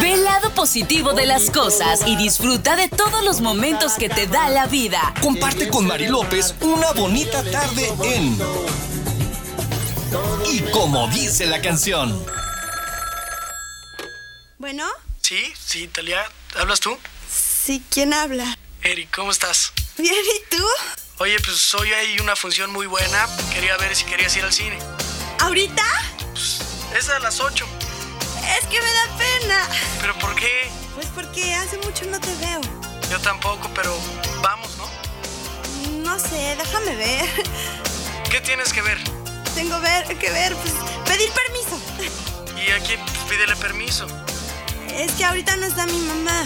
Ve el lado positivo de las cosas y disfruta de todos los momentos que te da la vida. Comparte con Mari López una bonita tarde en. Y como dice la canción. Bueno, Sí, sí, Talia, ¿hablas tú? sí, ¿quién habla? Eric, ¿cómo estás? Bien, ¿y tú? Oye, pues hoy hay una función muy buena. Quería ver si querías ir al cine. ¿Ahorita? Es a las 8. Es que me da pena. ¿Pero por qué? Pues porque hace mucho no te veo. Yo tampoco, pero vamos, ¿no? No sé, déjame ver. ¿Qué tienes que ver? Tengo ver, que ver, pues pedir permiso. ¿Y a quién pues, pídele permiso? Es que ahorita no está mi mamá.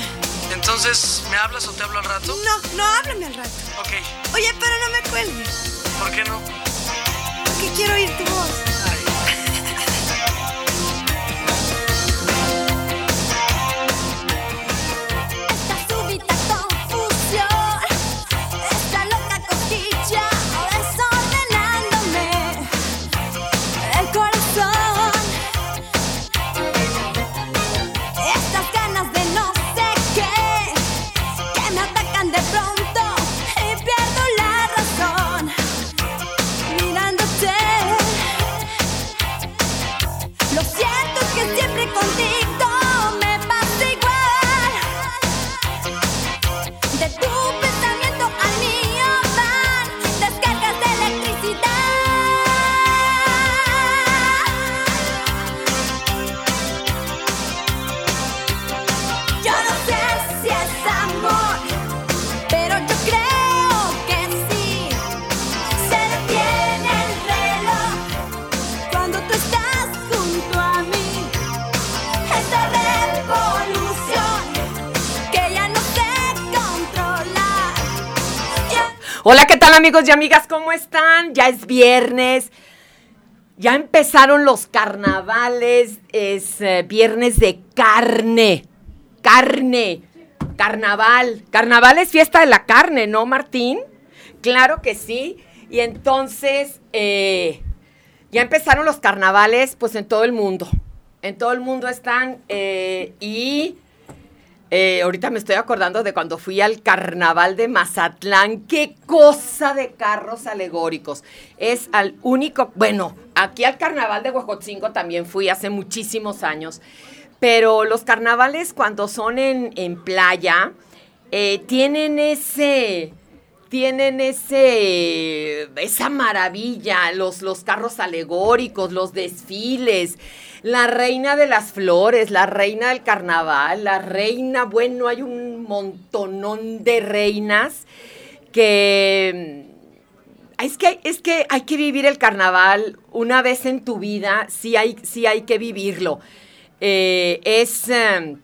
Entonces, ¿me hablas o te hablo al rato? No, no, háblame al rato. Ok, Oye, pero no me cuelgues. ¿por qué no? Porque quiero oír tu voz. Esta amigos y amigas? ¿Cómo están? Ya es viernes. Ya empezaron los carnavales. Es eh, viernes de carne. Carne. Carnaval. Carnaval es fiesta de la carne, ¿no, Martín? Claro que sí. Y entonces, eh, ya empezaron los carnavales, pues en todo el mundo. En todo el mundo están. eh, y eh, ahorita me estoy acordando de cuando fui al carnaval de Mazatlán. ¡Qué cosa de carros alegóricos! Es al único, bueno, aquí al carnaval de Huejotzingo también fui hace muchísimos años. Pero los carnavales cuando son en, en playa eh, tienen ese, tienen ese, esa maravilla, los, los carros alegóricos, los desfiles, la reina de las flores, la reina del carnaval, la reina, bueno, hay un montonón de reinas que... Es que, es que hay que vivir el carnaval una vez en tu vida, sí hay, sí hay que vivirlo. Eh, es, eh,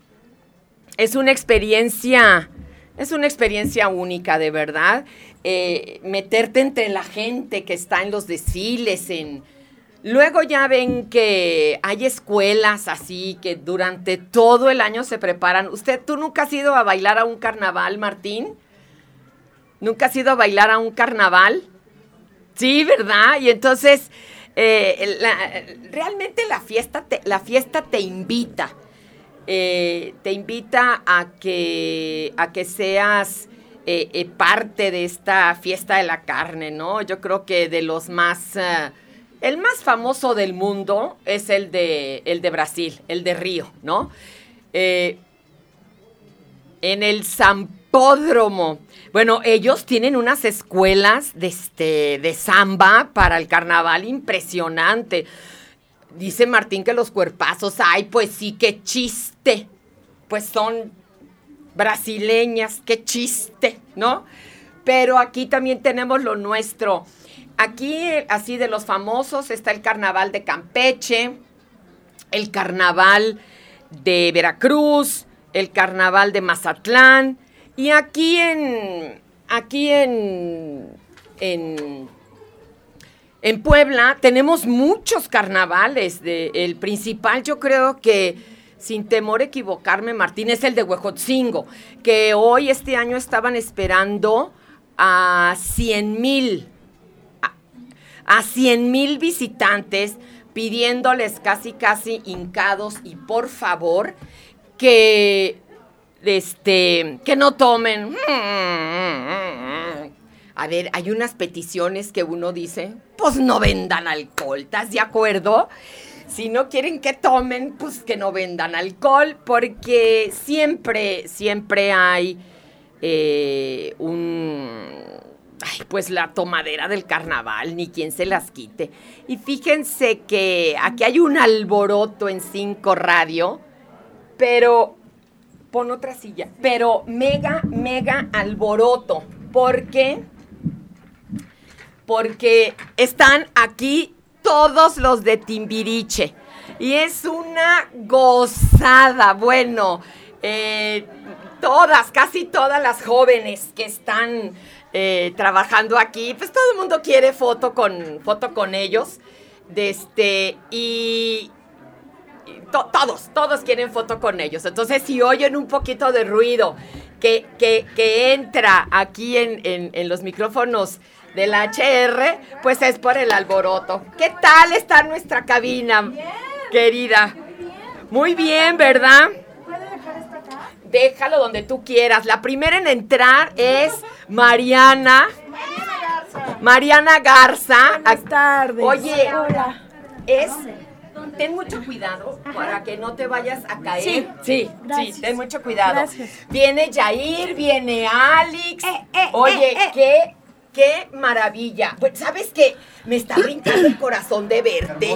es una experiencia, es una experiencia única, de verdad. Eh, meterte entre la gente que está en los desfiles, en... Luego ya ven que hay escuelas así que durante todo el año se preparan. ¿Usted, tú nunca has ido a bailar a un carnaval, Martín? ¿Nunca has ido a bailar a un carnaval? Sí, ¿verdad? Y entonces, eh, realmente la fiesta te, la fiesta te invita. Eh, te invita a que, a que seas eh, eh, parte de esta fiesta de la carne, ¿no? Yo creo que de los más... el más famoso del mundo es el de, el de Brasil, el de Río, ¿no? En el Zampódromo. Bueno, ellos tienen unas escuelas de, este, de samba para el carnaval impresionante. Dice Martín que los cuerpazos, ay, pues sí, qué chiste. Pues son brasileñas, qué chiste, ¿no? Pero aquí también tenemos lo nuestro. Aquí, así de los famosos, está el carnaval de Campeche, el carnaval de Veracruz, el carnaval de Mazatlán. Y aquí en. Aquí en. En. En Puebla tenemos muchos carnavales. El principal, yo creo que, sin temor a equivocarme, Martín, es el de Huejotzingo, que hoy, este año, estaban esperando a 100 mil a 100 mil visitantes pidiéndoles casi casi hincados y por favor que, este, que no tomen. A ver, hay unas peticiones que uno dice, pues no vendan alcohol, ¿estás de acuerdo? Si no quieren que tomen, pues que no vendan alcohol, porque siempre, siempre hay eh, un... Ay, pues la tomadera del carnaval, ni quien se las quite. Y fíjense que aquí hay un alboroto en Cinco Radio, pero pon otra silla, pero mega, mega alboroto, porque porque están aquí todos los de Timbiriche. Y es una gozada. Bueno, eh, todas, casi todas las jóvenes que están eh, trabajando aquí, pues todo el mundo quiere foto con, foto con ellos. De este, y, y to- todos, todos quieren foto con ellos. Entonces, si oyen un poquito de ruido que, que- que entra aquí en- en los micrófonos del HR, pues es por el alboroto. ¿Qué tal está nuestra cabina, querida? Muy bien, ¿verdad? Déjalo donde tú quieras. La primera en entrar es Mariana. Mariana Garza. Buenas tardes. Oye, Hola. es ten mucho cuidado para que no te vayas a caer. Sí, sí, gracias. sí, ten mucho cuidado. Gracias. Viene Jair, viene Alex. Eh, eh, Oye, eh, eh. qué qué maravilla. Pues sabes qué me está brincando el corazón de verte.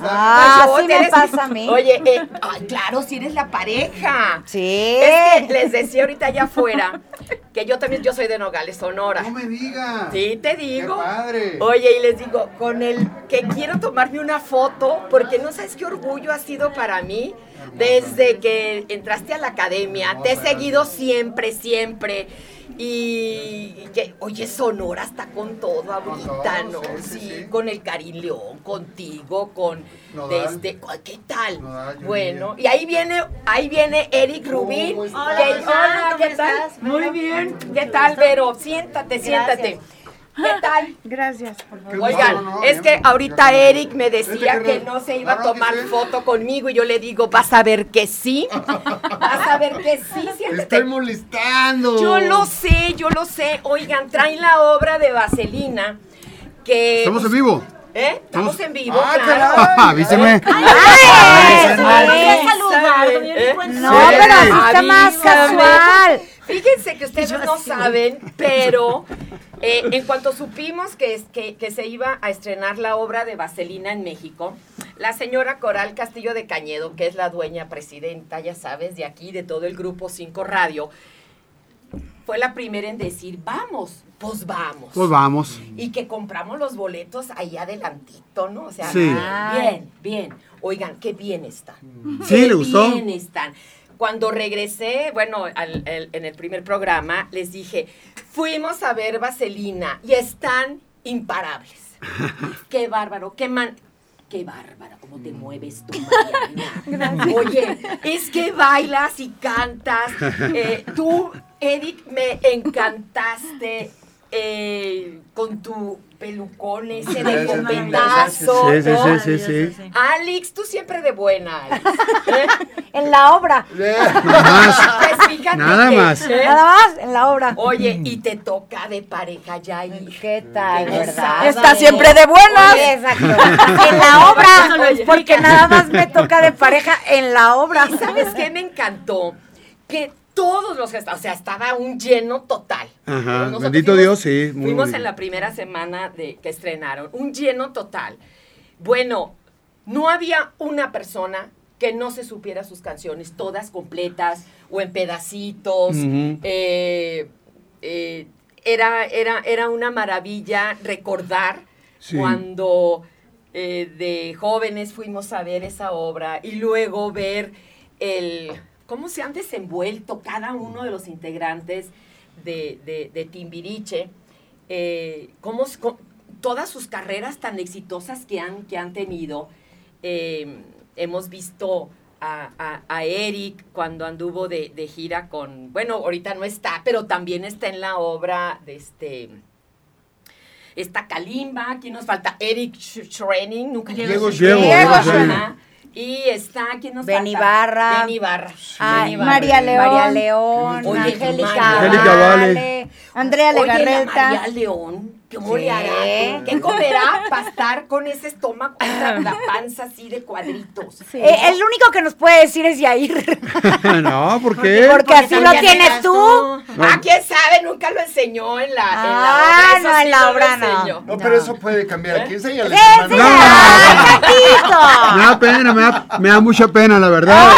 Ah, Pues, sí me eres- pasa a mí. Oye, eh, ay, claro, si eres la pareja. Sí. Es que les decía ahorita allá afuera que yo también yo soy de Nogales, Sonora. No me digas. Sí, te digo. Qué padre. Oye, y les digo, con el que quiero tomarme una foto, porque no sabes qué orgullo ha sido para mí desde que entraste a la academia. Te he seguido siempre, siempre. Y que, oye, Sonora está con todo ahorita, todo, ¿no? sí, sí, Sí, con el Carileón, contigo, con Nodal. este, ¿qué tal? Nodal, bueno, y ahí viene, ahí viene Eric Rubín. ¿Cómo que- estás? hola, ¿qué tal? Muy bien. ¿Qué tal, Vero? Siéntate, siéntate. ¿Qué tal? Gracias. Qué Oigan, gusto, ¿no? es que ahorita. Eric me decía que no se iba a tomar foto conmigo y yo le digo, vas a ver que sí. Vas a ver que sí, Te siéntate. estoy molestando. Yo lo sé, yo lo sé. Oigan, traen la obra de Vaselina que... Estamos en vivo. ¿Eh? Estamos en vivo, Ah, claro. Avíseme. Ay, ¿eh? doña ¿Eh? No, pero así está más casual. Fíjense que ustedes no saben, pero eh, en cuanto supimos que, es- que, que se iba a estrenar la obra de Vaselina en México, la señora Coral Castillo de Cañedo, que es la dueña presidenta, ya sabes, de aquí, de todo el grupo 5 Radio, fue la primera en decir, vamos, pues vamos. Pues vamos. Y que compramos los boletos ahí adelantito, ¿no? O sea, Sí. bien, bien, bien. Oigan, qué bien están. Sí, Qué ¿le gustó? bien están. Cuando regresé, bueno, al- el- en el primer programa, les dije, fuimos a ver Vaselina y están imparables. qué bárbaro, qué man... Qué bárbara, cómo te mueves tú, Mariana. Oye, es que bailas y cantas. Eh, tú, Eric, me encantaste eh, con tu pelucón ese de copetazo. Sí, sí, sí, sí, sí. Alex, tú siempre de buena, Alex. ¿eh? En la obra. Nada más. Pues fíjate Nada que, más. ¿eh? Nada más, en la obra. Oye, y te toca de pareja ya ir. ¿Qué tal, verdad? Está siempre de exacto. En la obra. Porque nada más me toca de pareja en la obra. ¿Y sabes qué me encantó? Que todos los que estaban, o sea, estaba un lleno total. Ajá, Nosotros bendito fuimos- Dios, sí, muy fuimos en la primera semana de que estrenaron, un lleno total. Bueno, no había una persona que no se supiera sus canciones, todas completas o en pedacitos. Eh, eh, era, era, era una maravilla recordar Sí. cuando eh, de jóvenes fuimos a ver esa obra y luego ver el cómo se han desenvuelto cada uno de los integrantes de, de, de Timbiriche, eh, cómo, todas sus carreras tan exitosas que han, que han tenido. Eh, hemos visto a, a- a Eric cuando anduvo de, de gira con, bueno, ahorita no está, pero también está en la obra de este... Está Kalimba, aquí nos falta Eric Sch- Schrening, nunca Diego Diego Diego Schrening. Y está, ¿quién nos Ben falta? Ibarra. Ben Ibarra. Ah, Ben Ibarra. María León. María León, Oye, Angélica, Vale. Andrea Legarreta. María León, ¿qué Sí. moleará? ¿Qué comerá para estar con ese estómago, la, la panza así de cuadritos? Eh, el único que nos puede decir es Yair. no, ¿por qué? Porque así lo tienes tú. Ah, quién sabe, nunca lo enseñó en la, en la Ah, obra. eso no, en sí la lo obra no. enseñó. No, pero eso puede cambiar. Aquí enséñale. Sí, hermano. sí, No, ay, gatito. Me da pena, me da, me da mucha pena, la verdad.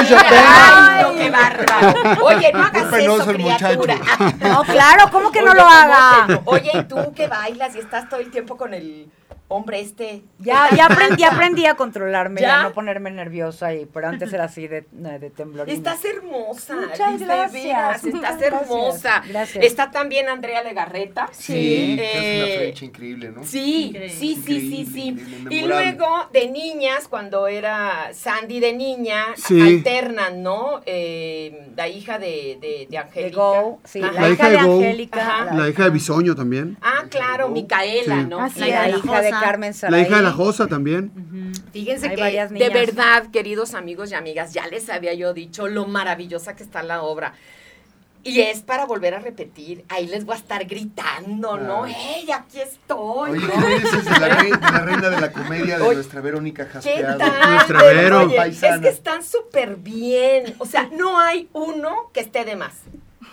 mucha pena. Ay, no, qué bárbaro. Oye, no hagas eso, el muchacho. criatura. No, claro, ¿cómo que no Oye, lo ¿cómo haga? no? Oye, ¿y tú que bailas y estás todo el tiempo con el hombre este? Ya, ya aprendí, ya aprendí a controlarme, ¿Ya? a no ponerme nerviosa, y, pero antes era así de, de temblorina. Estás hermosa. Muchas gracias, veras, estás hermosa. Gracias. Está también Andrea Legarreta. Sí, que es una Eh, flecha increíble, ¿no? Sí, sí, sí, sí, Increíble, sí. increíble, Y luego de niñas, cuando era Sandy de niña, Sí. alternan, ¿no? Eh, la hija de, de, de De Angélica. Go, sí, la, La hija de de. Angélica. La hija de Bisoño también. Ah, claro, Micaela, Sí. ¿no? Así la, es. hija de La hija de la Josa también. Fíjense Hay que de verdad, queridos amigos y amigas, ya les había yo dicho lo maravillosa que está la obra. Y es para volver a repetir. Ahí les voy a estar gritando, ¿no? ¡Ey, aquí estoy! Oye, ¿no? ¿qué me dices de la, rei- de la reina de la comedia de Oye, nuestra Verónica ¿Qué Jaspeado? tal? Nuestra Vero. oye, es que están súper bien. O sea, no hay uno que esté de más.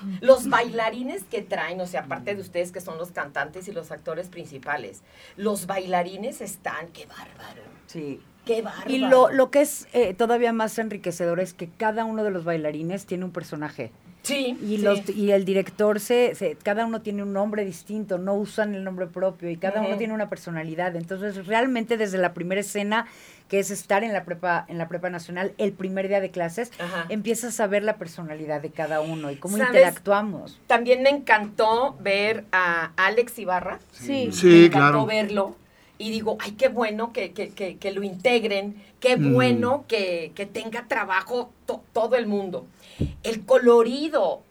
Los bailarines que traen, o sea, aparte de ustedes que son los cantantes y los actores principales, los bailarines están, qué bárbaro, Sí. qué bárbaro. Y lo, lo que es eh, todavía más enriquecedor es que cada uno de los bailarines tiene un personaje. Sí, Y, sí. los, y el director, se, se- cada uno tiene un nombre distinto, no usan el nombre propio y cada uno tiene una personalidad. Entonces, realmente desde la primera escena, que es estar en la prepa, en la prepa nacional, el primer día de clases, Ajá. empiezas a ver la personalidad de cada uno y cómo ¿Sabes? interactuamos. También me encantó ver a Alex Ibarra. Sí. Sí, me encantó claro. verlo. Y digo, ay, qué bueno que, que, que, que lo integren, qué Mm. bueno que, que tenga trabajo to- todo el mundo. El colorido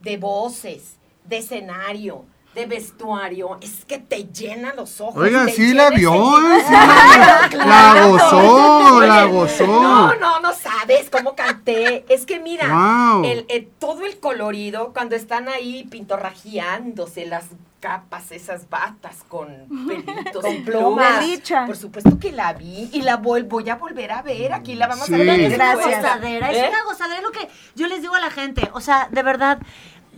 de voces, de escenario, de vestuario, es que te llena los ojos. Oiga, sí la vio. ¿eh? La gozó, la gozó. No, no, no sabes cómo canté. Es que mira, Wow. el, el- todo el colorido, cuando están ahí pintorrajeándose las capas, esas batas con pelitos Con y plumas. Dicha. Por supuesto que la vi y la vol- voy a volver a ver. Aquí la vamos Sí. a ver. Gracias. después. Gracias. gozadera, ¿Eh? es una gozadera, es lo que yo les digo a la gente, o sea, de verdad,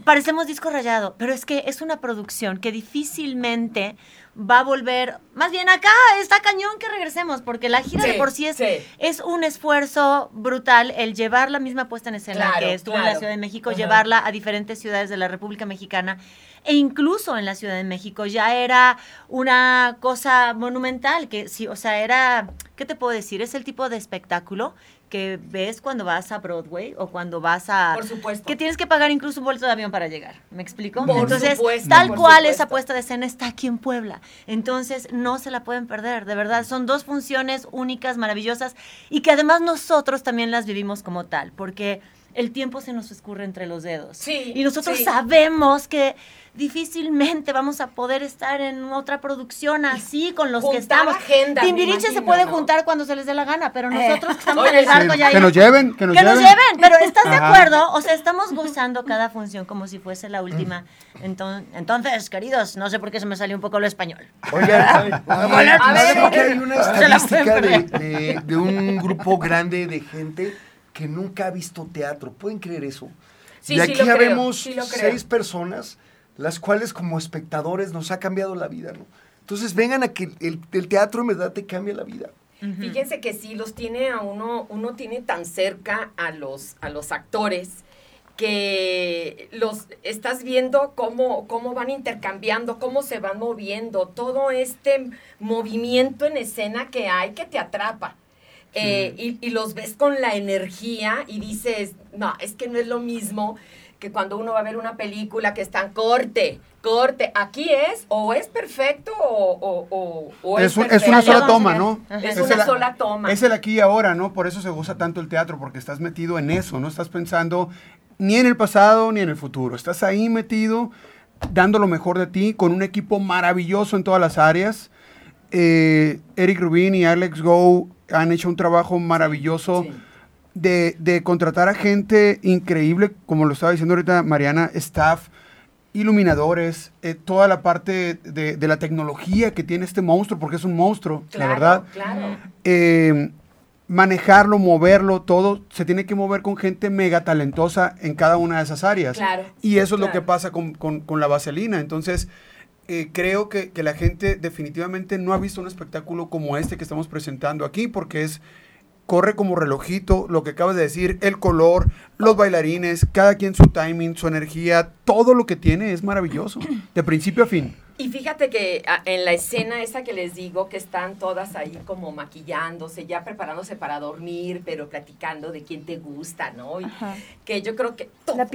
parecemos disco rayado, pero es que es una producción que difícilmente va a volver, más bien acá está cañón que regresemos, porque la gira de por sí es, sí. es un esfuerzo brutal el llevar la misma puesta en escena Claro, que estuvo en la. Ciudad de México, llevarla a diferentes ciudades de la República Mexicana e incluso en la Ciudad de México ya era una cosa monumental, que sí, o sea, era, ¿qué te puedo decir? Es el tipo de espectáculo que ves cuando vas a Broadway o cuando vas a... Por supuesto. Que tienes que pagar incluso un boleto de avión para llegar, ¿me explico? Por Entonces, supuesto, tal por cual supuesto. esa puesta de escena está aquí en Puebla. Entonces, no se la pueden perder, de verdad. Son dos funciones únicas, maravillosas y que además nosotros también las vivimos como tal, porque el tiempo se nos escurre entre los dedos. Sí, Y nosotros sí. sabemos que difícilmente vamos a poder estar en otra producción así con los que Juntar estamos. agendas, me Timbiriche se puede ¿no? juntar cuando se les dé la gana, pero Eh. nosotros que estamos Oye, en el barco Sí, ya que nos lleven, que nos que nos lleven. lleven, pero ¿estás de Ajá. acuerdo? O sea, estamos gozando cada función como si fuese la última. Entonces, entonces, queridos, no sé por qué se me salió un poco lo español. Oigan, A ¿saben ver. que hay una estadística de, de- de un grupo grande de gente que nunca ha visto teatro? ¿Pueden creer eso? Sí, y sí aquí lo creo, habemos sí lo creo. seis personas, las cuales como espectadores nos ha cambiado la vida, ¿no? Entonces vengan a que el, el teatro en verdad te cambia la vida. Fíjense que sí, los tiene a uno, uno tiene tan cerca a los, a los actores que los estás viendo cómo, cómo van intercambiando, cómo se van moviendo, todo este movimiento en escena que hay que te atrapa. Eh, y, y los ves con la energía y dices, no, es que no es lo mismo que cuando uno va a ver una película que están corte, corte, aquí es o es perfecto o, o- o- o Es, un- es perfecto. una sola toma. ¿no? Es Es una el- sola toma. Es el aquí y ahora, ¿no? Por eso se goza tanto el teatro, porque estás metido en eso, no estás pensando ni en el pasado ni en el futuro. Estás ahí metido, dando lo mejor de ti, con un equipo maravilloso en todas las áreas. Eh, Eric Rubin y Alex Go han hecho un trabajo maravilloso de, de contratar a gente increíble, como lo estaba diciendo ahorita Mariana, staff, iluminadores, eh, toda la parte de, de la tecnología que tiene este monstruo, porque es un monstruo, la verdad. Claro. Eh, manejarlo, moverlo, todo, se tiene que mover con gente mega talentosa en cada una de esas áreas. Claro, y eso es lo claro. que pasa con, con- con la vaselina. Entonces, eh, creo que, que la gente definitivamente no ha visto un espectáculo como este que estamos presentando aquí, porque es corre como relojito, lo que acabas de decir, el color, los bailarines, cada quien su timing, su energía, todo lo que tiene es maravilloso, de principio a fin. Y fíjate que en la escena esa que les digo, que están todas ahí como maquillándose, ya preparándose para dormir, pero platicando de quién te gusta, ¿no? Y que yo creo que to- La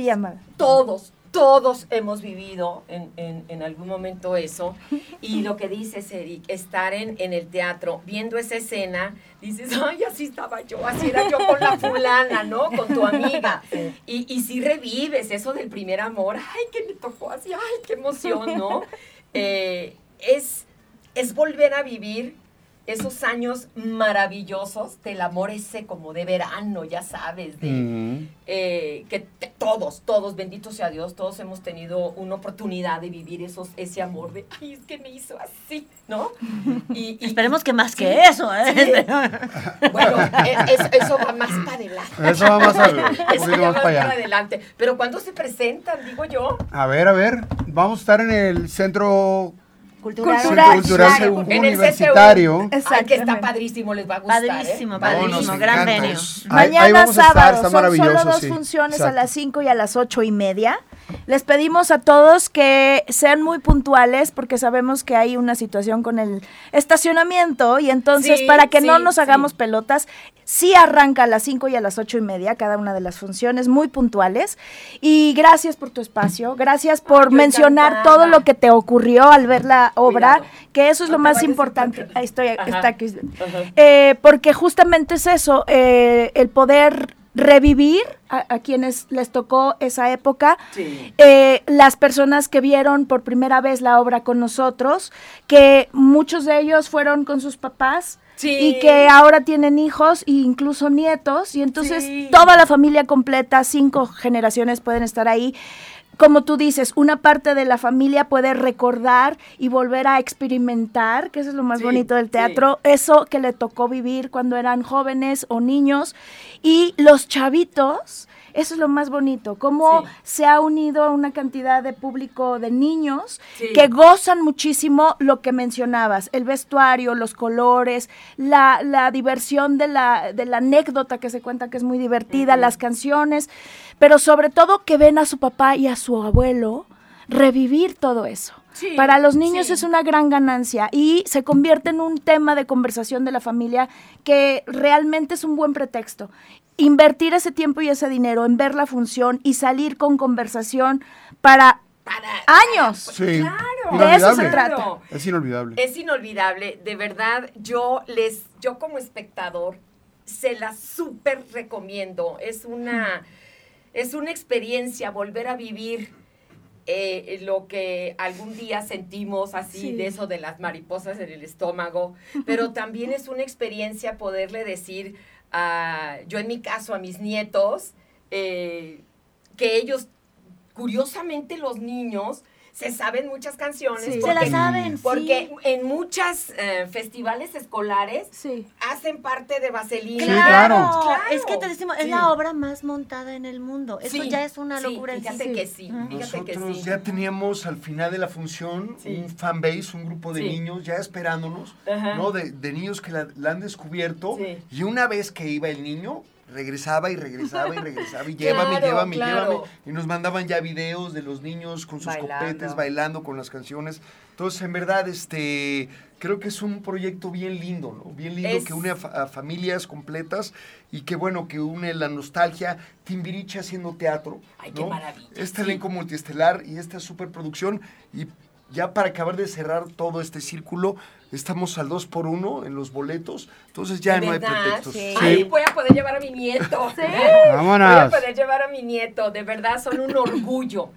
todos, todos hemos vivido en, en- en algún momento eso. Y lo que dices, Eric, estar en, en el teatro, viendo esa escena, dices, ay, así estaba yo, así era yo con la fulana, ¿no? Con tu amiga. Y, y si revives eso del primer amor, ay, que me tocó así, ay, qué emoción, ¿no? Eh, es, es volver a vivir esos años maravillosos del amor ese como de verano, ya sabes, de, eh, que te- todos, todos, bendito sea Dios, todos hemos tenido una oportunidad de vivir esos, ese amor de, ay, es que me hizo así, ¿no? Y, y- Esperemos que más Sí, que eso, ¿eh? sí. Bueno, e- es- eso va más para adelante. Eso va más un Eso ya más va para allá. adelante. Pero cuando se presentan, digo yo, A ver, a ver, vamos a estar en el centro Cultural. Cultural en el Universitario. Ay, que está padrísimo, les va a gustar. ¿eh? Padrísimo, Padrísimo. gran. Ahí- ahí Mañana vamos a estar, sábado, está son solo dos sí. funciones a las 5 y a las ocho y media. Les pedimos a todos que sean muy puntuales porque sabemos que hay una situación con el estacionamiento y entonces Sí, para que no nos sí. hagamos pelotas, sí arranca a las 5 y a las ocho y media cada una de las funciones, muy puntuales. Y gracias por tu espacio, gracias por yo mencionar encantada. todo lo que te ocurrió al ver la obra, Cuidado. que eso es No lo más importante. Ahí estoy, Ajá. está aquí. Eh, porque justamente es eso, eh, el poder revivir a, a quienes les tocó esa época, Sí. eh, las personas que vieron por primera vez la obra con nosotros, que muchos de ellos fueron con sus papás. Sí. Y que ahora tienen hijos e incluso nietos, y entonces Sí. toda la familia completa, cinco generaciones pueden estar ahí. Como tú dices, una parte de la familia puede recordar y volver a experimentar, que eso es lo más Sí, bonito del sí. teatro, eso que le tocó vivir cuando eran jóvenes o niños. Y los chavitos, eso es lo más bonito, cómo Sí. se ha unido a una cantidad de público de niños Sí. que gozan muchísimo lo que mencionabas, el vestuario, los colores, la, la diversión de la, de la anécdota que se cuenta que es muy divertida, las canciones, pero sobre todo que ven a su papá y a su abuelo revivir todo eso. Sí, Para los niños sí. es una gran ganancia y se convierte en un tema de conversación de la familia que realmente es un buen pretexto. Invertir ese tiempo y ese dinero en ver la función y salir con conversación para Para, años. Sí, Claro. De eso se trata. Es inolvidable. Es inolvidable, de verdad, yo les, yo como espectador, se la súper recomiendo. Es una, es una experiencia volver a vivir eh, lo que algún día sentimos así, Sí. de eso de las mariposas en el estómago, pero también es una experiencia poderle decir, a, yo en mi caso, a mis nietos, eh, que ellos, curiosamente los niños, se saben muchas canciones. Sí. Se la porque- saben, porque sí. en muchos festivales escolares Sí. hacen parte de Vaselina. Sí, claro. Claro. Es que te decimos, es Sí. la obra más montada en el mundo. Eso Sí, ya es una locura. Fíjate que sí, fíjate que Nosotros sí. ya teníamos al final de la función Sí. un fanbase, un grupo de Sí. niños ya esperándonos, Ajá. ¿no? De, de niños que la, la han descubierto. Sí. Y una vez que iba el niño, regresaba y regresaba y regresaba y Claro, llévame, llévame, claro. llévame. Y nos mandaban ya videos de los niños con sus Bailando. copetes, bailando con las canciones. Entonces, en verdad, este, creo que es un proyecto bien lindo, ¿no? Bien lindo Es- que une a, fa- a familias completas y que, bueno, que une la nostalgia, Timbiriche haciendo teatro. Ay, qué ¿no? maravilla, Este sí. elenco multiestelar y esta superproducción. Y ya para acabar de cerrar todo este círculo, estamos al 2 por 1 en los boletos. Entonces ya ¿De no hay pretextos. Sí. Ay, voy a poder llevar a mi nieto. Voy a Vámonos. poder llevar a mi nieto. De verdad, son un orgullo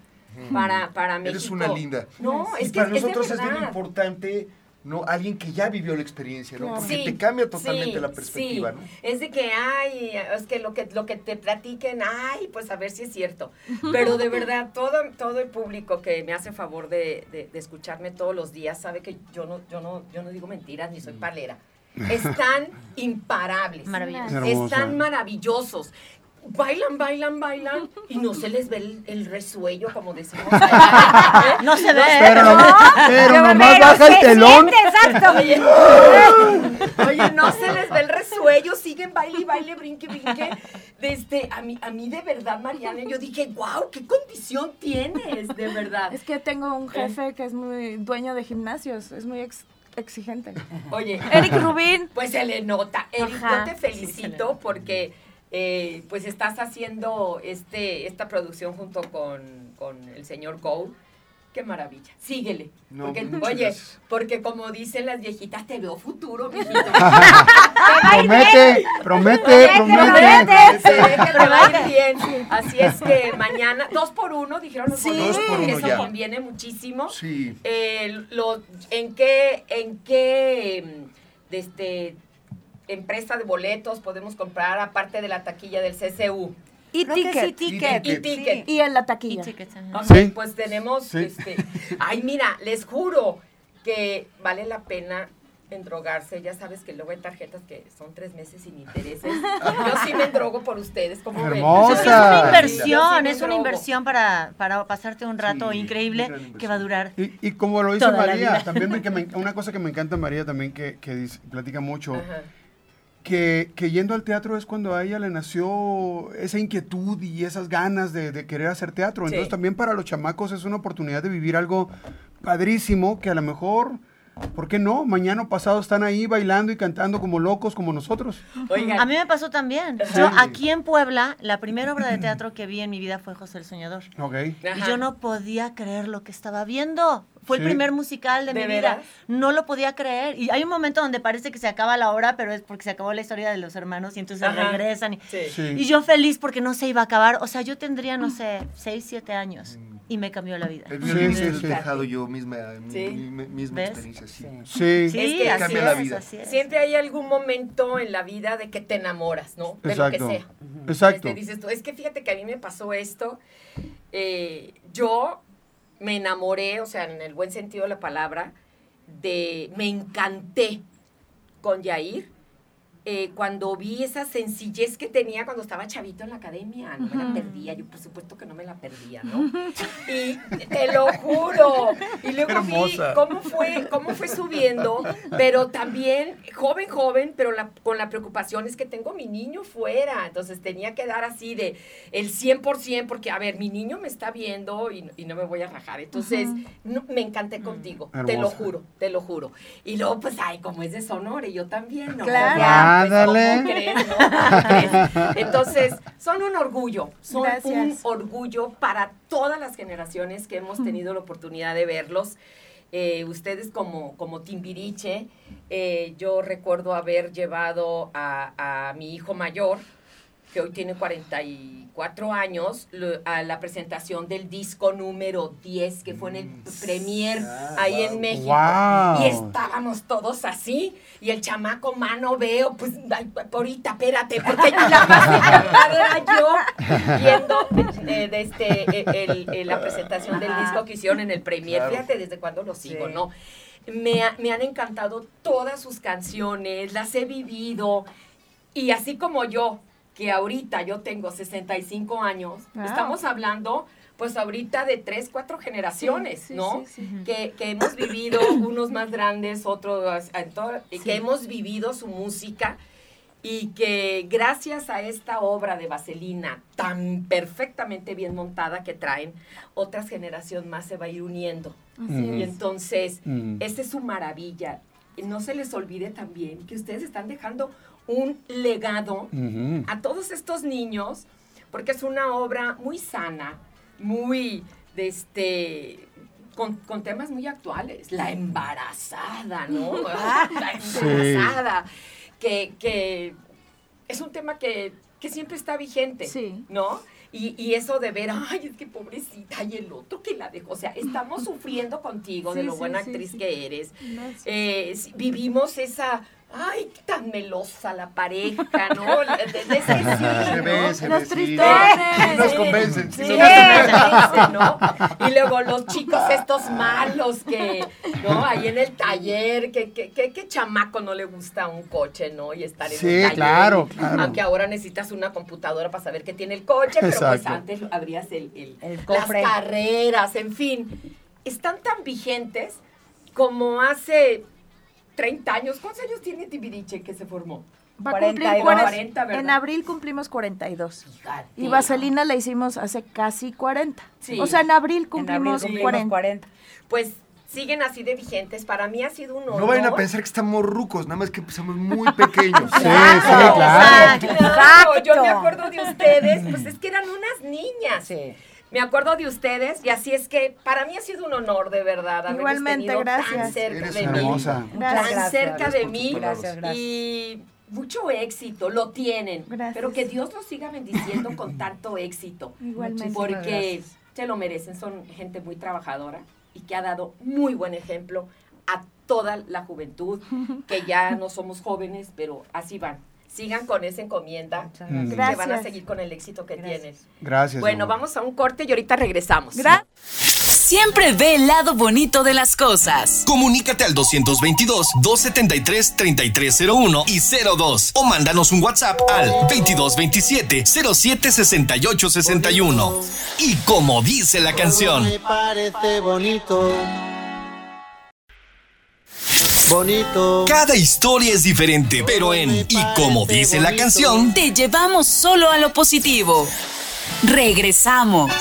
para, para México. Eres una linda. No, y es que para es de nosotros es bien importante ¿no? Alguien que ya vivió la experiencia, ¿no? Porque Sí, te cambia totalmente sí, la perspectiva, sí. ¿no? Es de que, ay, es que lo que lo que te platiquen, ay, pues a ver si es cierto. Pero de verdad, todo, todo el público que me hace favor de, de- de escucharme todos los días sabe que yo no, yo no, yo no digo mentiras ni soy palera. Están imparables. Maravilloso. Hermosa. Están maravillosos. Bailan, bailan, bailan y no se les ve el, el resuello, como decimos. allá. No se ve. Pero, nomás, pero nomás baja el telón. Exacto. Oye, oye, no se les ve el resuello, siguen baile y baile, brinque, brinque. Desde, a mí, a mí de verdad, Mariana, yo dije, wow, qué condición tienes, de verdad. Es que tengo un jefe que es muy dueño de gimnasios, es muy ex- exigente. Oye, Eric Rubín. pues se le nota. Eric, Ajá. yo te felicito porque eh, pues estás haciendo este, esta producción junto con, con el señor Cole. Qué maravilla. Síguele. No, porque, oye, gracias. porque como dicen las viejitas, te veo futuro, mijito. Promete, promete, promete. Se ve que te va a ir bien. Así es que mañana, dos por uno, dijeron los Sí. Dos por uno Eso ya. conviene muchísimo. Sí. Eh, lo- ¿En qué, en qué de este, empresa de boletos podemos comprar aparte de la taquilla del CCU? Y sí, ticket. ticket. Y ticket. Y en la Y taquilla. tickets, ajá. Ok, Sí. Pues tenemos, Sí. este, ay mira, les juro que vale la pena endrogarse. Ya sabes que luego hay tarjetas que son tres meses sin intereses. Yo sí me endrogo por ustedes, como ven? Hermosa. Es una inversión, sí es una drogo. inversión para, para pasarte un rato Sí, increíble que va a durar. Y, y como lo dice María, también me- que me- una cosa que me encanta María también que, que dice- platica mucho, Ajá. Que, que yendo al teatro es cuando a ella le nació esa inquietud y esas ganas de, de querer hacer teatro. Entonces Sí. también para los chamacos es una oportunidad de vivir algo padrísimo que a lo mejor, ¿por qué no? Mañana o pasado están ahí bailando y cantando como locos como nosotros. Oigan, A mí me pasó también. Yo aquí en Puebla, la primera obra de teatro que vi en mi vida fue José el Soñador. Ok. Ajá. Y yo no podía creer lo que estaba viendo. Fue Sí. el primer musical de, ¿De mi veras? vida. No lo podía creer. Y hay un momento donde parece que se acaba la hora, pero es porque se acabó la historia de los hermanos y entonces Ajá. regresan. Y, Sí. Sí. y yo feliz porque no se iba a acabar. O sea, yo tendría, no sé, 6, 7 años y me cambió la vida. El Sí, violín sí, he sí. dejado yo misma, mi- Sí. mi- misma ¿Ves? experiencia, sí. Sí. Sí, Es que así cambia la es, vida. así es. Siempre hay algún momento en la vida de que te enamoras, ¿no? De lo Exacto. que sea. Exacto. Este, dices tú, es que fíjate que a mí me pasó esto. eh, yo me enamoré, o sea, en el buen sentido de la palabra, de. Me encanté con Yair. Eh, cuando vi esa sencillez que tenía cuando estaba chavito en la academia, no me la perdía, yo por supuesto que no me la perdía, ¿no? Y te lo juro. Y luego vi cómo fue, cómo fue subiendo, pero también joven, joven, pero la- con la preocupación es que tengo mi niño fuera, entonces tenía que dar así de el 100%, porque a ver, mi niño me está viendo y, y no me voy a rajar, entonces no- me encanté contigo, te lo juro, te lo juro. Y luego, pues, ay, como es de Sonora, y yo también, ¿no? Claro. Pues, ¿cómo Ándale. crees, no? ¿Cómo crees? Entonces, son un orgullo, son un orgullo para todas las generaciones que hemos tenido la oportunidad de verlos. Eh, ustedes como, como Timbiriche, eh, yo recuerdo haber llevado a, a mi hijo mayor, que hoy tiene 44 años, lo- a la presentación del disco número 10, que fue en el premier ahí en México. Wow. Y estábamos todos así, y el chamaco, mano, veo, pues, ay, ahorita, espérate, porque la más era yo viendo eh, de este, eh, el- eh, la presentación del disco que hicieron en el premier. Claro. Fíjate desde cuándo lo sigo, ¿no? Me, ha- me han encantado todas sus canciones, las he vivido, y así como yo, que ahorita yo tengo 65 años, Wow. estamos hablando pues ahorita de tres, cuatro generaciones, Sí, sí, ¿no? sí, sí. Que, que hemos vivido, unos más grandes, otros, en todo- y que hemos vivido su música y que gracias a esta obra de Vaselina tan perfectamente bien montada que traen, otra generación más se va a ir uniendo. Y entonces, Mm. esa es su maravilla. Y no se les olvide también que ustedes están dejando un legado a todos estos niños, porque es una obra muy sana, muy, de este, con, con temas muy actuales. La embarazada, ¿no? La embarazada. Que, que es un tema que, que siempre está vigente, Sí. ¿no? Y, y eso de ver, ay, es que pobrecita, y el otro que la dejó. O sea, estamos sufriendo contigo de lo buena sí, actriz sí. que eres. Eh, vivimos esa, ay, tan melosa la pareja, ¿no? De- ese sí, Se ¿no? ve, se Los ve, sí. tristones. Sí nos convencen. sí Sí, nos convencen. convence, ¿no? Y luego los chicos estos malos que, ¿no? Ahí en el taller, que, que, que, que chamaco no le gusta un coche, ¿no? Y estar en Sí, un taller. claro, claro. Aunque ahora necesitas una computadora para saber qué tiene el coche, pero pues antes abrías el, el- El las carreras, en fin. Están tan vigentes como hace 30 años. ¿Cuántos años tiene Tibiriche que se formó? Va a cumplir 42. 40, ¿verdad? En abril cumplimos 42. Fíjate. Y Vaselina la hicimos hace casi 40. Sí. O sea, en abril En abril cumplimos, cumplimos 40. 40. Pues siguen así de vigentes. Para mí ha sido un honor. No vayan a pensar que estamos rucos, nada más que somos muy pequeños. Sí, sí, claro. Claro, yo me Exacto. acuerdo de ustedes, pues es que eran unas niñas. Sí. Me acuerdo de ustedes y así es que para mí ha sido un honor de verdad haberlos Igualmente, tenido tan gracias. cerca Eres de mí, hermosa. tan Gracias. cerca de mí Gracias, gracias. y mucho éxito, lo tienen. Gracias. Pero que Dios los siga bendiciendo con tanto éxito. Igualmente. Porque gracias. se lo merecen, son gente muy trabajadora y que ha dado muy buen ejemplo a toda la juventud, que ya no somos jóvenes, pero así van. Sigan con esa encomienda, Muchas Mm. que gracias. van a seguir con el éxito que tienen. Gracias. Bueno, amor. vamos a un corte y ahorita regresamos. Gra- Siempre ve el lado bonito de las cosas. Comunícate al 222-273-3301 y 02 o mándanos un WhatsApp al 2227-076861. Y como dice la canción, Me parece bonito. Bonito. cada historia es diferente, pero en Y como dice la canción, Te llevamos solo a lo positivo. Regresamos.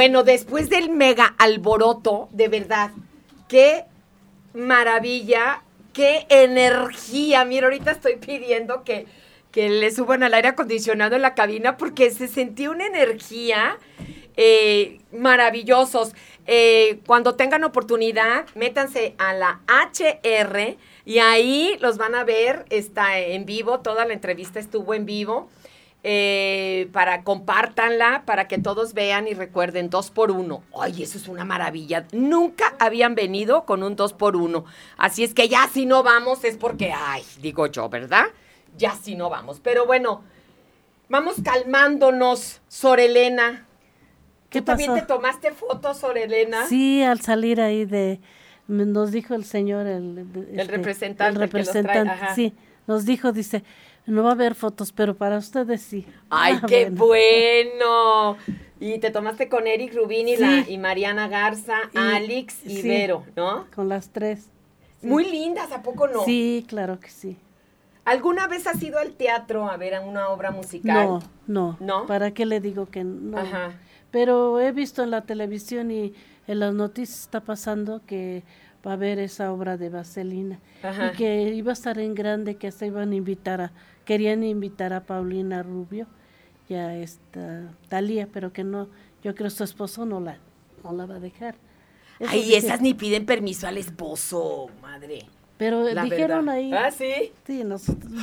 Bueno, después del mega alboroto, de verdad, qué maravilla, qué energía. Mira, ahorita estoy pidiendo que, que le suban al aire acondicionado en la cabina porque se sentía una energía eh, maravillosos. Eh, cuando tengan oportunidad, métanse a la HR y ahí los van a ver. Está en vivo, toda la entrevista estuvo en vivo. Eh, para compártanla, para que todos vean y recuerden, dos por uno. Ay, eso es una maravilla. Nunca habían venido con un dos por uno. Así es que ya si no vamos es porque, ay, digo yo, ¿verdad? Ya si no vamos. Pero bueno, vamos calmándonos, Sorelena. ¿Qué ¿Tú también te tomaste fotos, Sorelena? Sí, al salir ahí de, nos dijo el señor, el, este, representante el trae, representante, ajá. sí, nos dijo, dice, no va a haber fotos, pero para ustedes sí. Ay, Ah, qué bueno. bueno. Y te tomaste con Eric Rubín y, Sí. la, y Mariana Garza, Y- Alex y sí, Vero, ¿no? Con las tres. Muy lindas, ¿a poco no? Sí, claro que sí. ¿Alguna vez has ido al teatro a ver una obra musical? No, no. ¿No? ¿Para qué le digo que no? Ajá. Pero he visto en la televisión y en las noticias está pasando que va a haber esa obra de Vaselina Ajá. y que iba a estar en grande, que se iban a invitar a, querían invitar a Paulina Rubio y a esta Talía, pero que no, yo creo su esposo no la, no la va a dejar. Eso Ay, esas ni piden permiso al esposo, madre. Pero La dijeron verdad. ahí. ¿Ah, sí? Sí,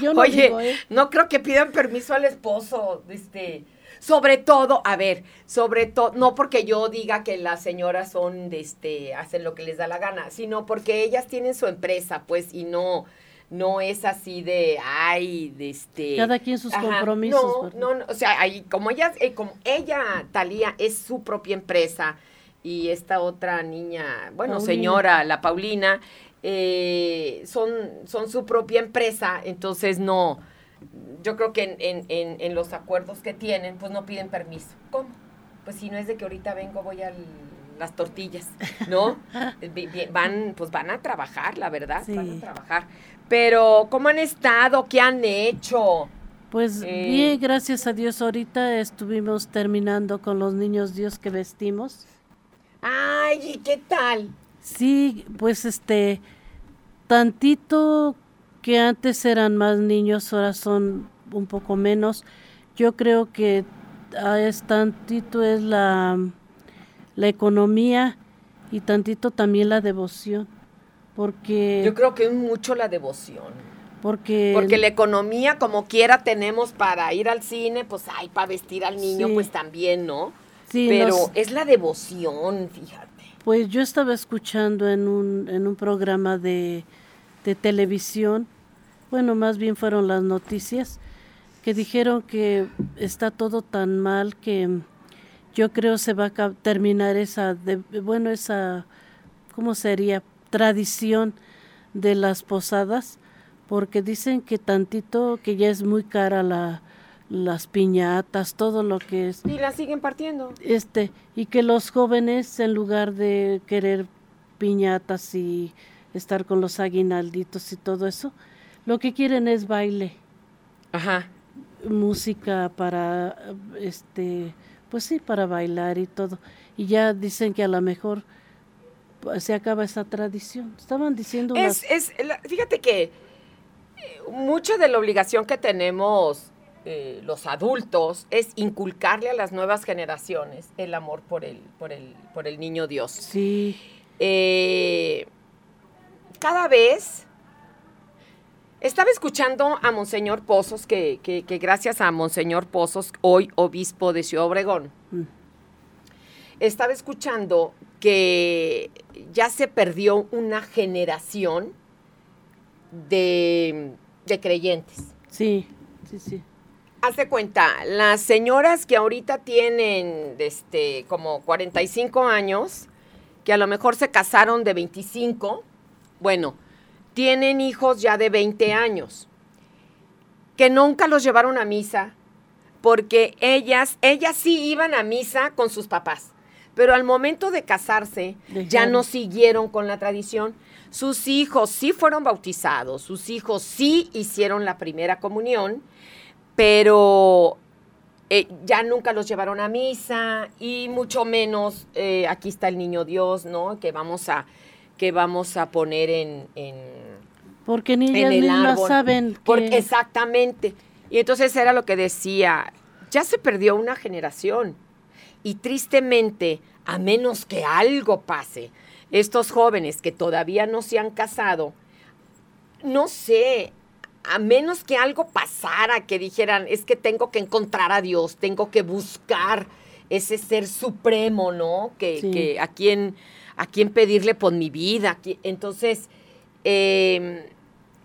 yo no Oye, digo, ¿eh? no creo que pidan permiso al esposo, este, sobre todo, a ver, sobre todo, no porque yo diga que las señoras son, de este, hacen lo que les da la gana, sino porque ellas tienen su empresa, pues, y no, no es así de, ay, de este. Cada quien sus compromisos, No, no, no, o sea, ahí, como ella, eh, como ella, Talía, es su propia empresa y esta otra niña, bueno, Paulina. señora, la Paulina, eh, son, son su propia empresa, entonces no, yo creo que en, en- en- los acuerdos que tienen, pues no piden permiso. ¿Cómo? Pues si no es de que ahorita vengo, voy a las tortillas, ¿no? Van, pues van a trabajar, la verdad, van a trabajar. Pero, ¿cómo han estado? ¿Qué han hecho? Pues Eh, bien, gracias a Dios. Ahorita estuvimos terminando con los niños Dios que vestimos. Ay, ¿y qué tal? Sí, pues este, tantito que antes eran más niños, ahora son un poco menos. Yo creo que ah, es tantito es la, la economía y tantito también la devoción, porque Yo creo que es mucho la devoción. porque Porque la economía, como quiera, tenemos para ir al cine, pues, ay, para vestir al niño, Sí. pues también, ¿no? Sí, Pero es la devoción, fíjate. Pues yo estaba escuchando en un, en un programa de, de televisión, bueno, más bien fueron las noticias, que dijeron que está todo tan mal que yo creo se va a terminar esa, bueno, esa, ¿cómo sería? Tradición de las posadas, porque dicen que tantito, que ya es muy cara la, las piñatas, todo lo que es Y la siguen partiendo. este y que los jóvenes en lugar de querer piñatas y estar con los aguinalditos y todo eso lo que quieren es baile Ajá. música para este pues sí para bailar y todo y ya dicen que a lo mejor pues, se acaba esa tradición estaban diciendo Es, unas- es, la- fíjate que eh, mucha de la obligación que tenemos eh, los adultos es inculcarle a las nuevas generaciones el amor por el, por el, por el niño Dios. Sí. Eh, cada vez estaba escuchando a Monseñor Pozos, que, que- que gracias a Monseñor Pozos, hoy obispo de Ciudad Obregón, Mm. estaba escuchando que ya se perdió una generación de, de creyentes. sí sí sí Hace cuenta, las señoras que ahorita tienen este, como 45 años, que a lo mejor se casaron de 25, bueno, tienen hijos ya de 20 años, que nunca los llevaron a misa, porque ellas, ellas sí iban a misa con sus papás, pero al momento de casarse ya no siguieron con la tradición. Sus hijos sí fueron bautizados, sus hijos sí hicieron la primera comunión, pero eh, ya nunca los llevaron a misa y mucho menos eh, aquí está el niño Dios, ¿no? Que vamos a que vamos a poner en, en, porque ni en ellas el mismas árbol. saben Porque- que exactamente. Y entonces era lo que decía, ya se perdió una generación. Y tristemente, a menos que algo pase, estos jóvenes que todavía no se han casado, no sé, a menos que algo pasara, que dijeran, es que tengo que encontrar a Dios, tengo que buscar ese ser supremo, ¿no? Que, Sí. que a quién a quién pedirle por mi vida. Entonces, eh,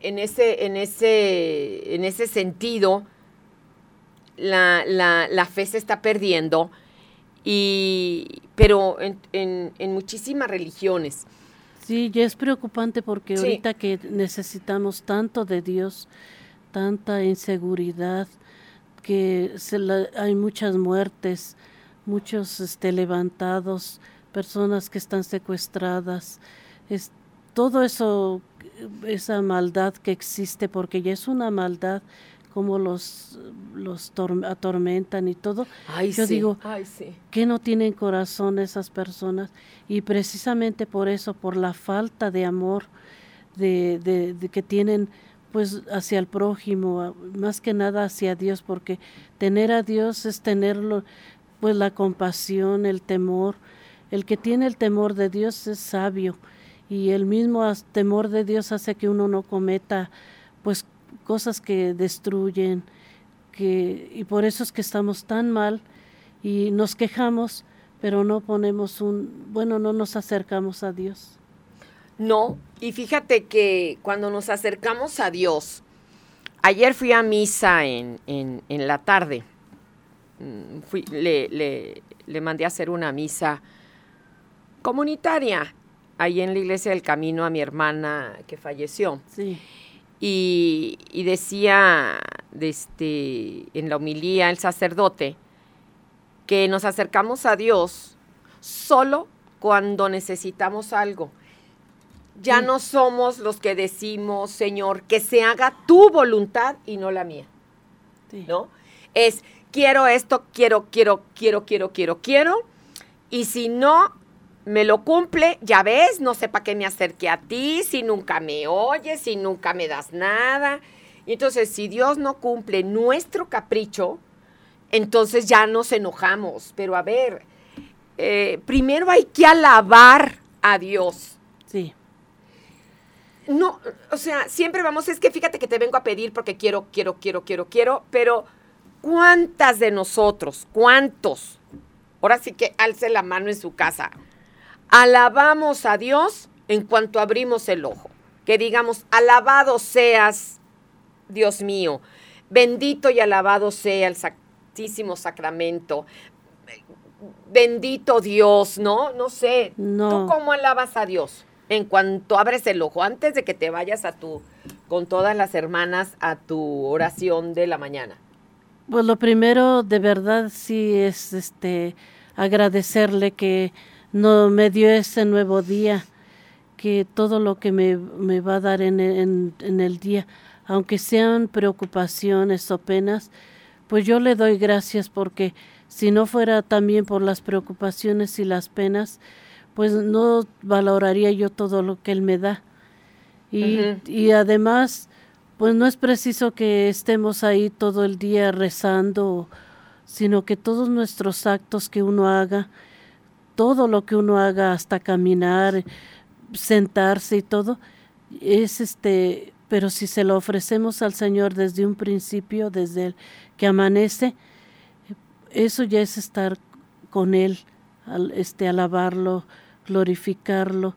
en ese, en ese, en ese sentido, la, la- la fe se está perdiendo, y, pero en, en- en muchísimas religiones. Sí, ya es preocupante porque Sí. ahorita que necesitamos tanto de Dios, tanta inseguridad, que se la- hay muchas muertes, muchos este, levantados, personas que están secuestradas, es, todo eso, esa maldad que existe, porque ya es una maldad, como los, los tor- atormentan y todo. Ay, Yo sí, digo, ay, sí. que no tienen corazón esas personas y precisamente por eso, por la falta de amor de, de- de que tienen pues hacia el prójimo, más que nada hacia Dios, porque tener a Dios es tenerlo pues la compasión, el temor. El que tiene el temor de Dios es sabio y el mismo temor de Dios hace que uno no cometa pues cosas que destruyen, que y por eso es que estamos tan mal y nos quejamos, pero no ponemos un, bueno, no nos acercamos a Dios. No, y fíjate que cuando nos acercamos a Dios, ayer fui a misa en, en- en la tarde, Mm, fui, le, le- le mandé a hacer una misa comunitaria ahí en la iglesia del camino a mi hermana que falleció. Sí. Y, y decía de este, en la homilía el sacerdote que nos acercamos a Dios solo cuando necesitamos algo. Ya Sí. no somos los que decimos, Señor, que se haga tu voluntad y no la mía. ¿No? Es, quiero esto, quiero, quiero, quiero, quiero, quiero, quiero. Y si no me lo cumple, ya ves, no sé para qué me acerqué a ti, si nunca me oyes, si nunca me das nada. Y entonces, si Dios no cumple nuestro capricho, entonces ya nos enojamos. Pero a ver, eh, primero hay que alabar a Dios. Sí. No, o sea, siempre vamos, es que fíjate que te vengo a pedir porque quiero, quiero, quiero, quiero, quiero, pero ¿cuántas de nosotros, cuántos? Ahora sí que alce la mano en su casa. Alabamos a Dios en cuanto abrimos el ojo. Que digamos, alabado seas, Dios mío. Bendito y alabado sea el Santísimo Sacramento. Bendito Dios, ¿no? No sé. No. ¿Tú cómo alabas a Dios? En cuanto abres el ojo, antes de que te vayas a tu, con todas las hermanas, a tu oración de la mañana. Pues lo primero de verdad sí es este agradecerle que no me dio ese nuevo día, que todo lo que me, me va a dar en, en- en el día, aunque sean preocupaciones o penas, pues yo le doy gracias porque si no fuera también por las preocupaciones y las penas, pues no valoraría yo todo lo que él me da. Y, y además, pues no es preciso que estemos ahí todo el día rezando, sino que todos nuestros actos que uno haga, todo lo que uno haga, hasta caminar, sentarse y todo, es este, pero si se lo ofrecemos al Señor desde un principio, desde el que amanece, eso ya es estar con Él, al- este, alabarlo, glorificarlo.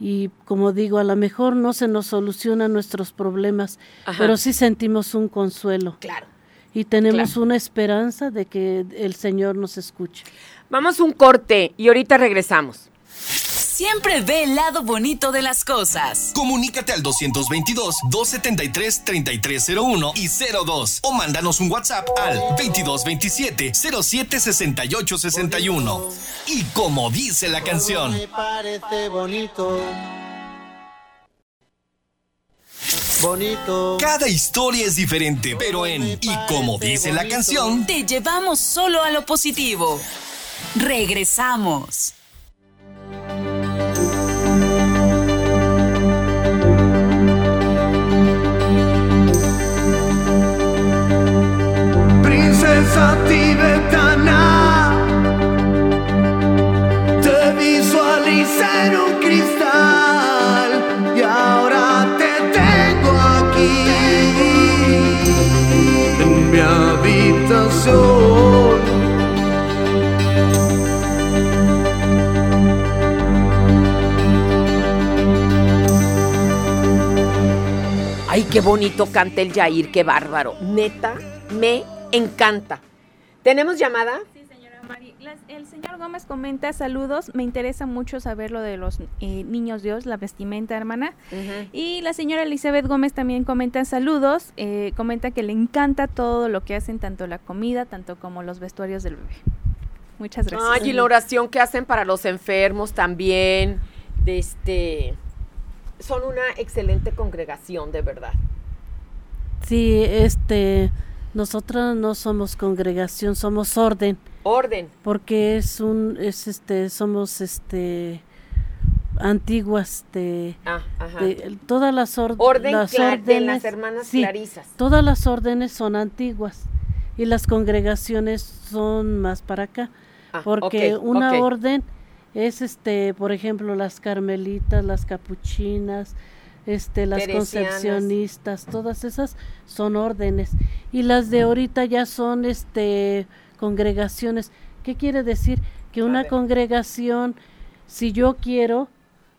Y como digo, a lo mejor no se nos solucionan nuestros problemas, Ajá. pero sí sentimos un consuelo. Claro. Y tenemos Claro. una esperanza de que el Señor nos escuche. Vamos un corte y ahorita regresamos. Siempre ve el lado bonito de las cosas. Comunícate al 222-273-3301 y 02 o mándanos un WhatsApp al 2227-076861. Y como dice la canción, Me parece bonito. Bonito. cada historia es diferente, pero en Y como dice la canción, Te llevamos solo a lo positivo. Regresamos. Princesa tibetana, qué bonito canta el Yair, qué bárbaro. Neta, me encanta. ¿Tenemos llamada? Mari, las- el señor Gómez comenta saludos, me interesa mucho saber lo de los eh, niños Dios, la vestimenta hermana. Y la señora Elizabeth Gómez también comenta saludos, eh, comenta que le encanta todo lo que hacen, tanto la comida, tanto como los vestuarios del bebé. Muchas gracias. Ay, y la oración que hacen para los enfermos también. De este. Son una excelente congregación, de verdad. Sí, este, nosotros no somos congregación, somos orden. Orden. Porque es un, es este, somos este, antiguas de, Ah, ajá. de- todas las, or- Orden las cla- de las órdenes- hermanas sí, clarisas. Todas las órdenes son antiguas y las congregaciones son más para acá, Ah, porque una orden es este, por ejemplo, las carmelitas, las capuchinas, este, las concepcionistas, todas esas son órdenes y las de ahorita ya son este congregaciones. ¿Qué quiere decir? Que una congregación, si yo quiero,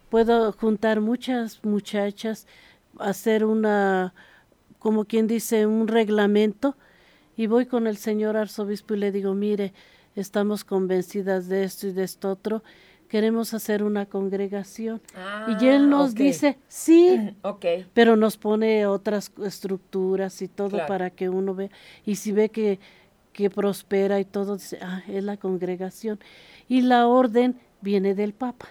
puedo juntar muchas muchachas, hacer una, como quien dice, un reglamento y voy con el señor arzobispo y le digo, mire, estamos convencidas de esto y de esto otro, queremos hacer una congregación. y él nos dice, sí, Ok. pero nos pone otras estructuras y todo Claro. para que uno vea. Y si ve que, que prospera y todo, dice, ah, es la congregación. Y la orden viene del Papa.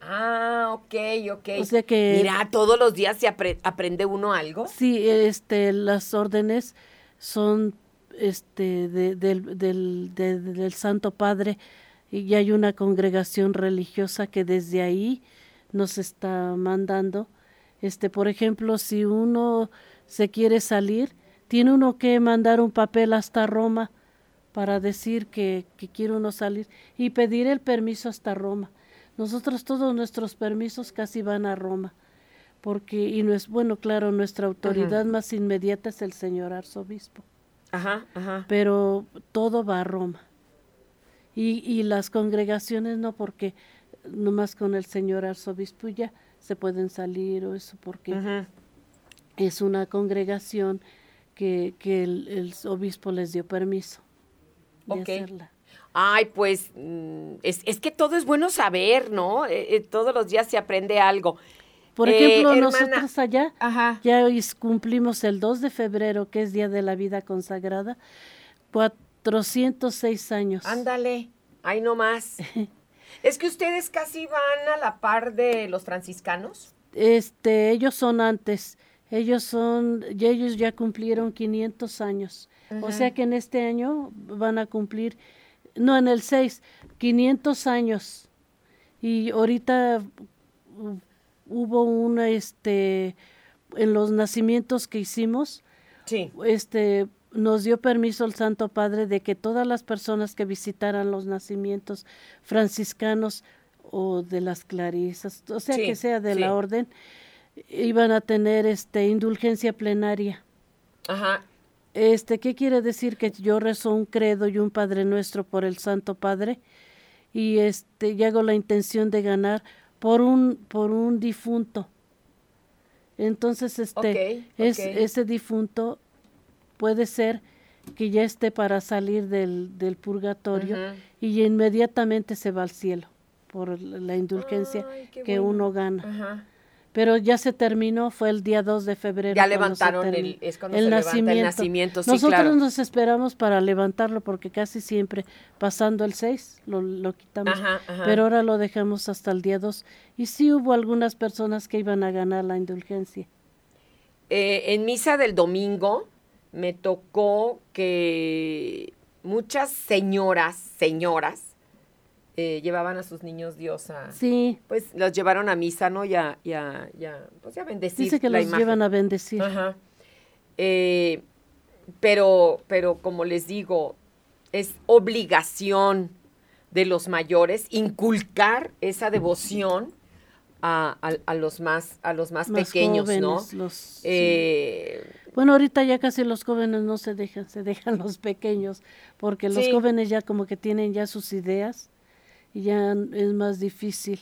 Ah, ok, ok. O sea que- Mira, todos los días se apre- aprende uno algo. Sí, este, las órdenes son este, de- del, del, de- del Santo Padre y hay una congregación religiosa que desde ahí nos está mandando. Este, por ejemplo, si uno se quiere salir, tiene uno que mandar un papel hasta Roma para decir que, que quiere uno salir y pedir el permiso hasta Roma. Nosotros todos nuestros permisos casi van a Roma, porque, y no es, bueno, claro, nuestra autoridad más inmediata es el señor arzobispo, Ajá, ajá. pero todo va a Roma. Y, y las congregaciones no, porque nomás con el señor arzobispo ya se pueden salir o eso, porque es una congregación que, que el, el obispo les dio permiso de Ok. hacerla. Ay, pues mm, es, es que todo es bueno saber, ¿no? Eh, eh, todos los días se aprende algo. Por Eh, ejemplo, hermana, nosotros allá ya hoy cumplimos el 2 de febrero, que es Día de la Vida Consagrada, 406 años. Ándale, ahí nomás. es que ustedes casi van a la par de los franciscanos. Este, ellos son antes, ellos son, y ellos ya cumplieron 500 años. O sea que en este año van a cumplir, no, en el 6, 500 años. Y ahorita hubo una, este, en los nacimientos que hicimos, Sí. este, nos dio permiso el Santo Padre de que todas las personas que visitaran los nacimientos franciscanos o de las clarisas, o sea Sí, que sea de sí. la orden, iban a tener este indulgencia plenaria. Ajá. Este, ¿qué quiere decir? Que yo rezo un credo y un Padre Nuestro por el Santo Padre y este y hago la intención de ganar por un por un difunto. Entonces, este es ese difunto puede ser que ya esté para salir del, del purgatorio y inmediatamente se va al cielo por la indulgencia Ay, que bueno. uno gana. Pero ya se terminó, fue el día 2 de febrero. Ya levantaron el- es cuando se levanta el nacimiento, sí, Nosotros claro. nos esperamos para levantarlo porque casi siempre pasando el 6 lo, lo quitamos. Ajá, ajá. Pero ahora lo dejamos hasta el día 2. Y sí hubo algunas personas que iban a ganar la indulgencia. Eh, en misa del domingo me tocó que muchas señoras, señoras, eh, llevaban a sus niños Dios a... Sí. Pues los llevaron a misa, ¿no? Ya, ya, ya, pues ya bendecir Dice que la los imagen. llevan a bendecir. Ajá. Eh, pero, pero como les digo, es obligación de los mayores inculcar esa devoción a, a- a los más, a los más, Más pequeños, ¿no? los- sí. Eh, Bueno, ahorita ya casi los jóvenes no se dejan, se dejan los pequeños, porque los Sí. jóvenes ya como que tienen ya sus ideas y ya es más difícil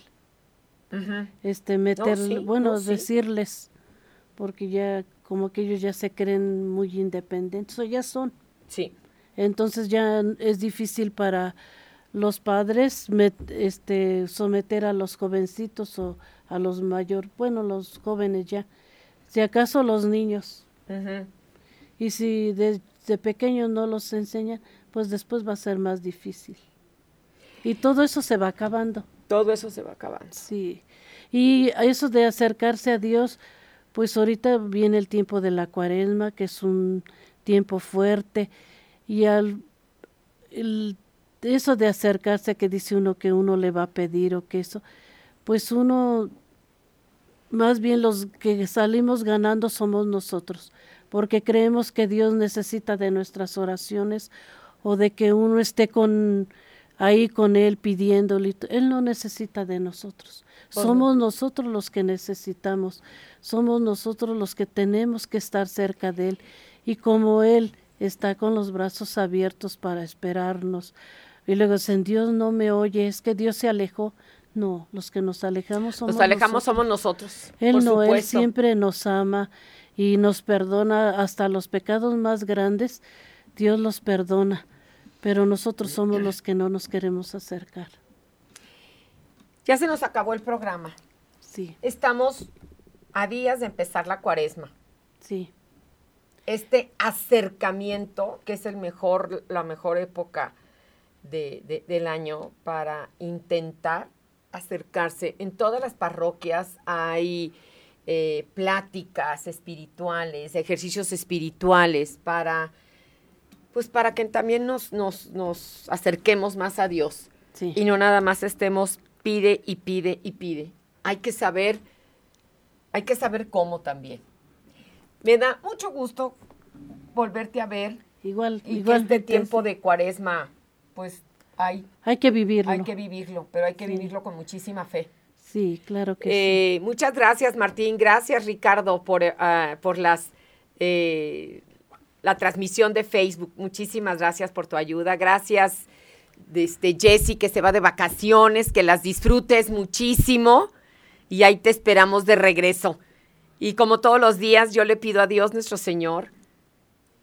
este meter, sí, bueno, no, sí. decirles, porque ya como que ellos ya se creen muy independientes, o ya son. Sí. Entonces ya es difícil para los padres met- este someter a los jovencitos o a los mayores, bueno, los jóvenes ya, si acaso los niños. Y si desde pequeños no los enseñan, pues después va a ser más difícil. Y todo eso se va acabando. Todo eso se va acabando. Sí. Y eso de acercarse a Dios, pues ahorita viene el tiempo de la cuaresma, que es un tiempo fuerte. Y al el- eso de acercarse, que dice uno que uno le va a pedir o que eso, pues uno, más bien los que salimos ganando somos nosotros, porque creemos que Dios necesita de nuestras oraciones o de que uno esté con ahí con él pidiéndole. Él no necesita de nosotros. Somos nosotros los que necesitamos. Somos nosotros los que tenemos que estar cerca de él. Y como él está con los brazos abiertos para esperarnos. Y luego dicen, Dios no me oye, es que Dios se alejó. No, los que nos alejamos somos Nos alejamos nosotros. somos nosotros. Él por no, Él siempre nos ama y nos perdona hasta los pecados más grandes. Dios los perdona, pero nosotros somos los que no nos queremos acercar. Ya se nos acabó el programa. Sí, Estamos a días de empezar la cuaresma. sí, Este acercamiento, que es el mejor, la mejor época de- de- del año para intentar acercarse. En todas las parroquias hay eh, pláticas espirituales, ejercicios espirituales para, pues para que también nos, nos, nos acerquemos más a Dios y no nada más estemos pide y pide y pide. Hay que saber, hay que saber cómo también. Me da mucho gusto volverte a ver. Igual, y igual. que este tiempo de cuaresma, pues hay, Hay que vivirlo. hay que vivirlo, pero hay que vivirlo con muchísima fe. Sí, claro que sí. Eh, Muchas gracias, Martín. Gracias, Ricardo, por, ah, por las eh, la transmisión de Facebook. Muchísimas gracias por tu ayuda. Gracias, este, Jessy, que se va de vacaciones, que las disfrutes muchísimo. Y ahí te esperamos de regreso. Y como todos los días, yo le pido a Dios nuestro Señor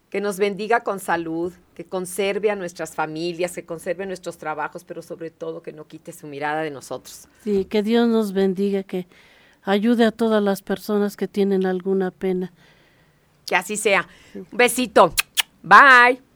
que nos bendiga con salud, que conserve a nuestras familias, que conserve nuestros trabajos, pero sobre todo que no quite su mirada de nosotros. Sí, que Dios nos bendiga, que ayude a todas las personas que tienen alguna pena. Que así sea. Un besito. Bye.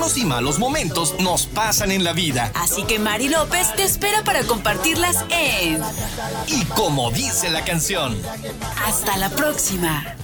Buenos y malos momentos nos pasan en la vida. Así que Mari López te espera para compartirlas en Y como dice la canción. Hasta la próxima.